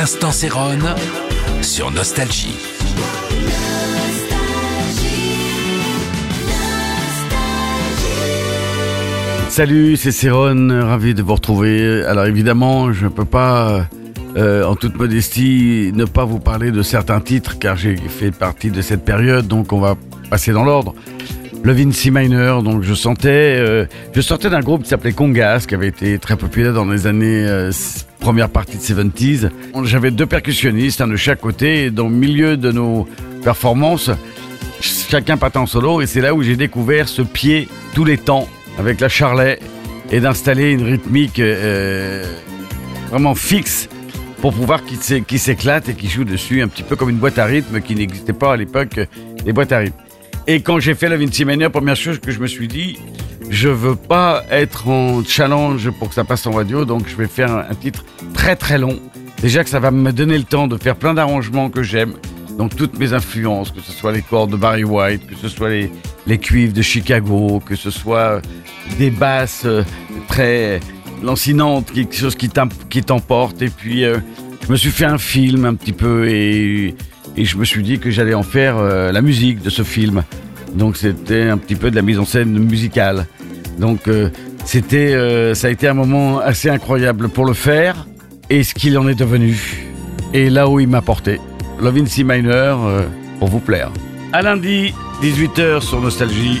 L'instant Sérone sur Nostalgie. Salut, c'est Céron, ravi de vous retrouver. Alors évidemment, je ne peux pas, euh, en toute modestie, ne pas vous parler de certains titres, car j'ai fait partie de cette période, donc on va passer dans l'ordre. Le Vinci Minor, donc euh, je sortais d'un groupe qui s'appelait Congas, qui avait été très populaire dans les années euh, première partie de 70s. J'avais deux percussionnistes, un de chaque côté, et dans le milieu de nos performances, chacun partait en solo, et c'est là où j'ai découvert ce pied tous les temps avec la charlet et d'installer une rythmique euh, vraiment fixe pour pouvoir qu'il s'éclate et qu'il joue dessus un petit peu comme une boîte à rythme qui n'existait pas à l'époque des boîtes à rythme. Et quand j'ai fait la Vinci Mania, première chose que je me suis dit, je veux pas être en challenge pour que ça passe en radio, donc je vais faire un, titre très très long. Déjà que ça va me donner le temps de faire plein d'arrangements que j'aime, donc toutes mes influences, que ce soit les cordes de Barry White, que ce soit les, les cuivres de Chicago, que ce soit des basses euh, très lancinantes, quelque chose qui t'emporte. Et puis euh, je me suis fait un film un petit peu et, et je me suis dit que j'allais en faire euh, la musique de ce film. Donc c'était un petit peu de la mise en scène musicale. Donc euh, c'était, euh, ça a été un moment assez incroyable pour le faire et ce qu'il en est devenu et là où il m'a porté. Love C minor pour vous plaire. À lundi, 18h sur Nostalgie.